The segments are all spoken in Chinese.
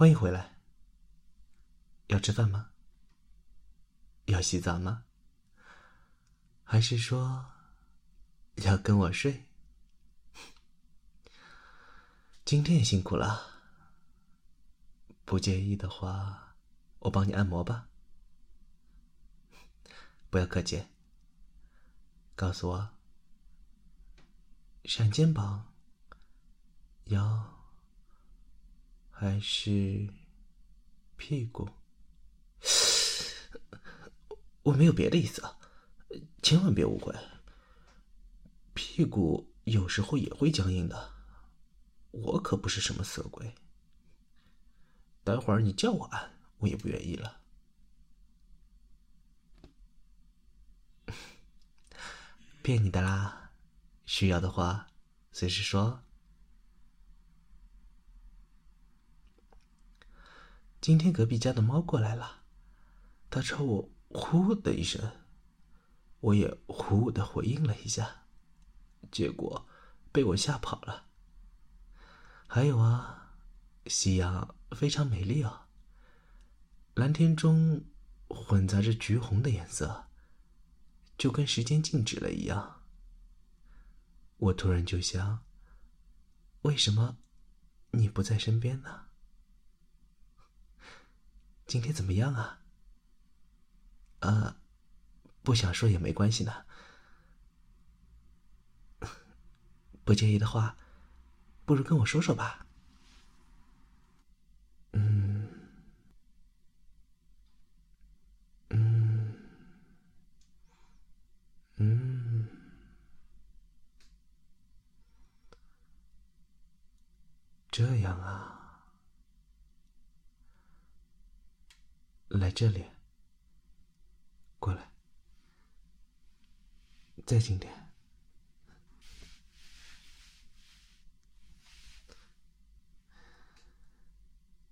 欢迎回来。要吃饭吗？要洗澡吗？还是说要跟我睡？今天也辛苦了。不介意的话，我帮你按摩吧。不要客气。告诉我，闪肩膀、腰还是屁股？我没有别的意思啊，千万别误会。屁股有时候也会僵硬的，我可不是什么色鬼。待会儿你叫我按，我也不愿意了。骗你的啦，需要的话随时说。今天隔壁家的猫过来了，它朝我呼的一声，我也呼的回应了一下，结果被我吓跑了。还有啊，夕阳非常美丽哦，蓝天中混杂着橘红的颜色。就跟时间静止了一样。我突然就想：为什么你不在身边呢？今天怎么样啊？呃，不想说也没关系呢。不介意的话，不如跟我说说吧。嗯，嗯，嗯这样啊，来这里，过来，再近点，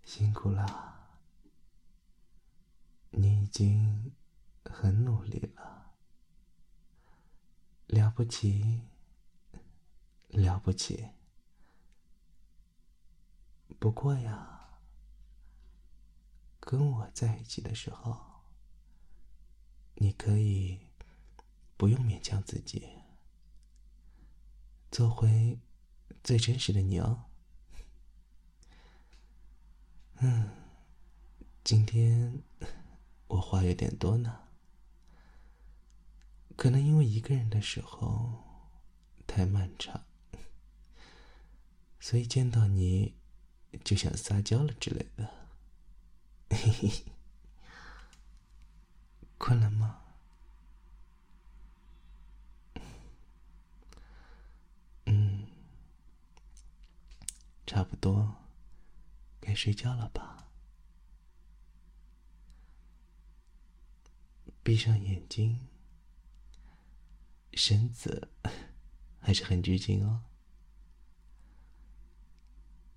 辛苦了，你已经很努力了，了不起，了不起。不过呀，跟我在一起的时候，你可以不用勉强自己，做回最真实的你哦。嗯，今天我话有点多呢，可能因为一个人的时候太漫长，所以见到你。就想撒娇了之类的，嘿嘿，困了吗？嗯，差不多该睡觉了吧？闭上眼睛，身子还是很拘谨哦。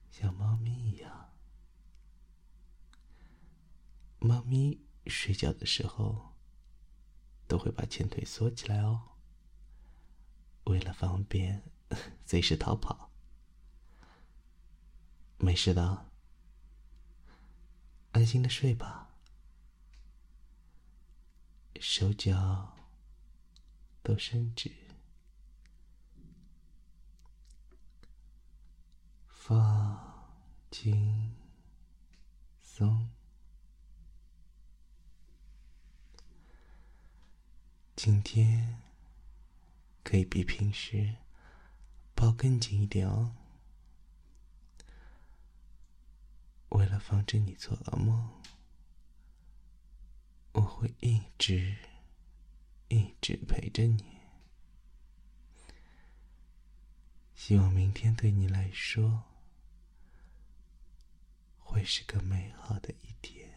小猫咪一样，猫咪睡觉的时候都会把前腿缩起来哦，为了方便 随时逃跑。没事的，安心的睡吧，手脚都伸直，放。轻今天可以比平时抱更紧一点哦。为了防止你做噩梦，我会一直一直陪着你。希望明天对你来说。会是个美好的一天。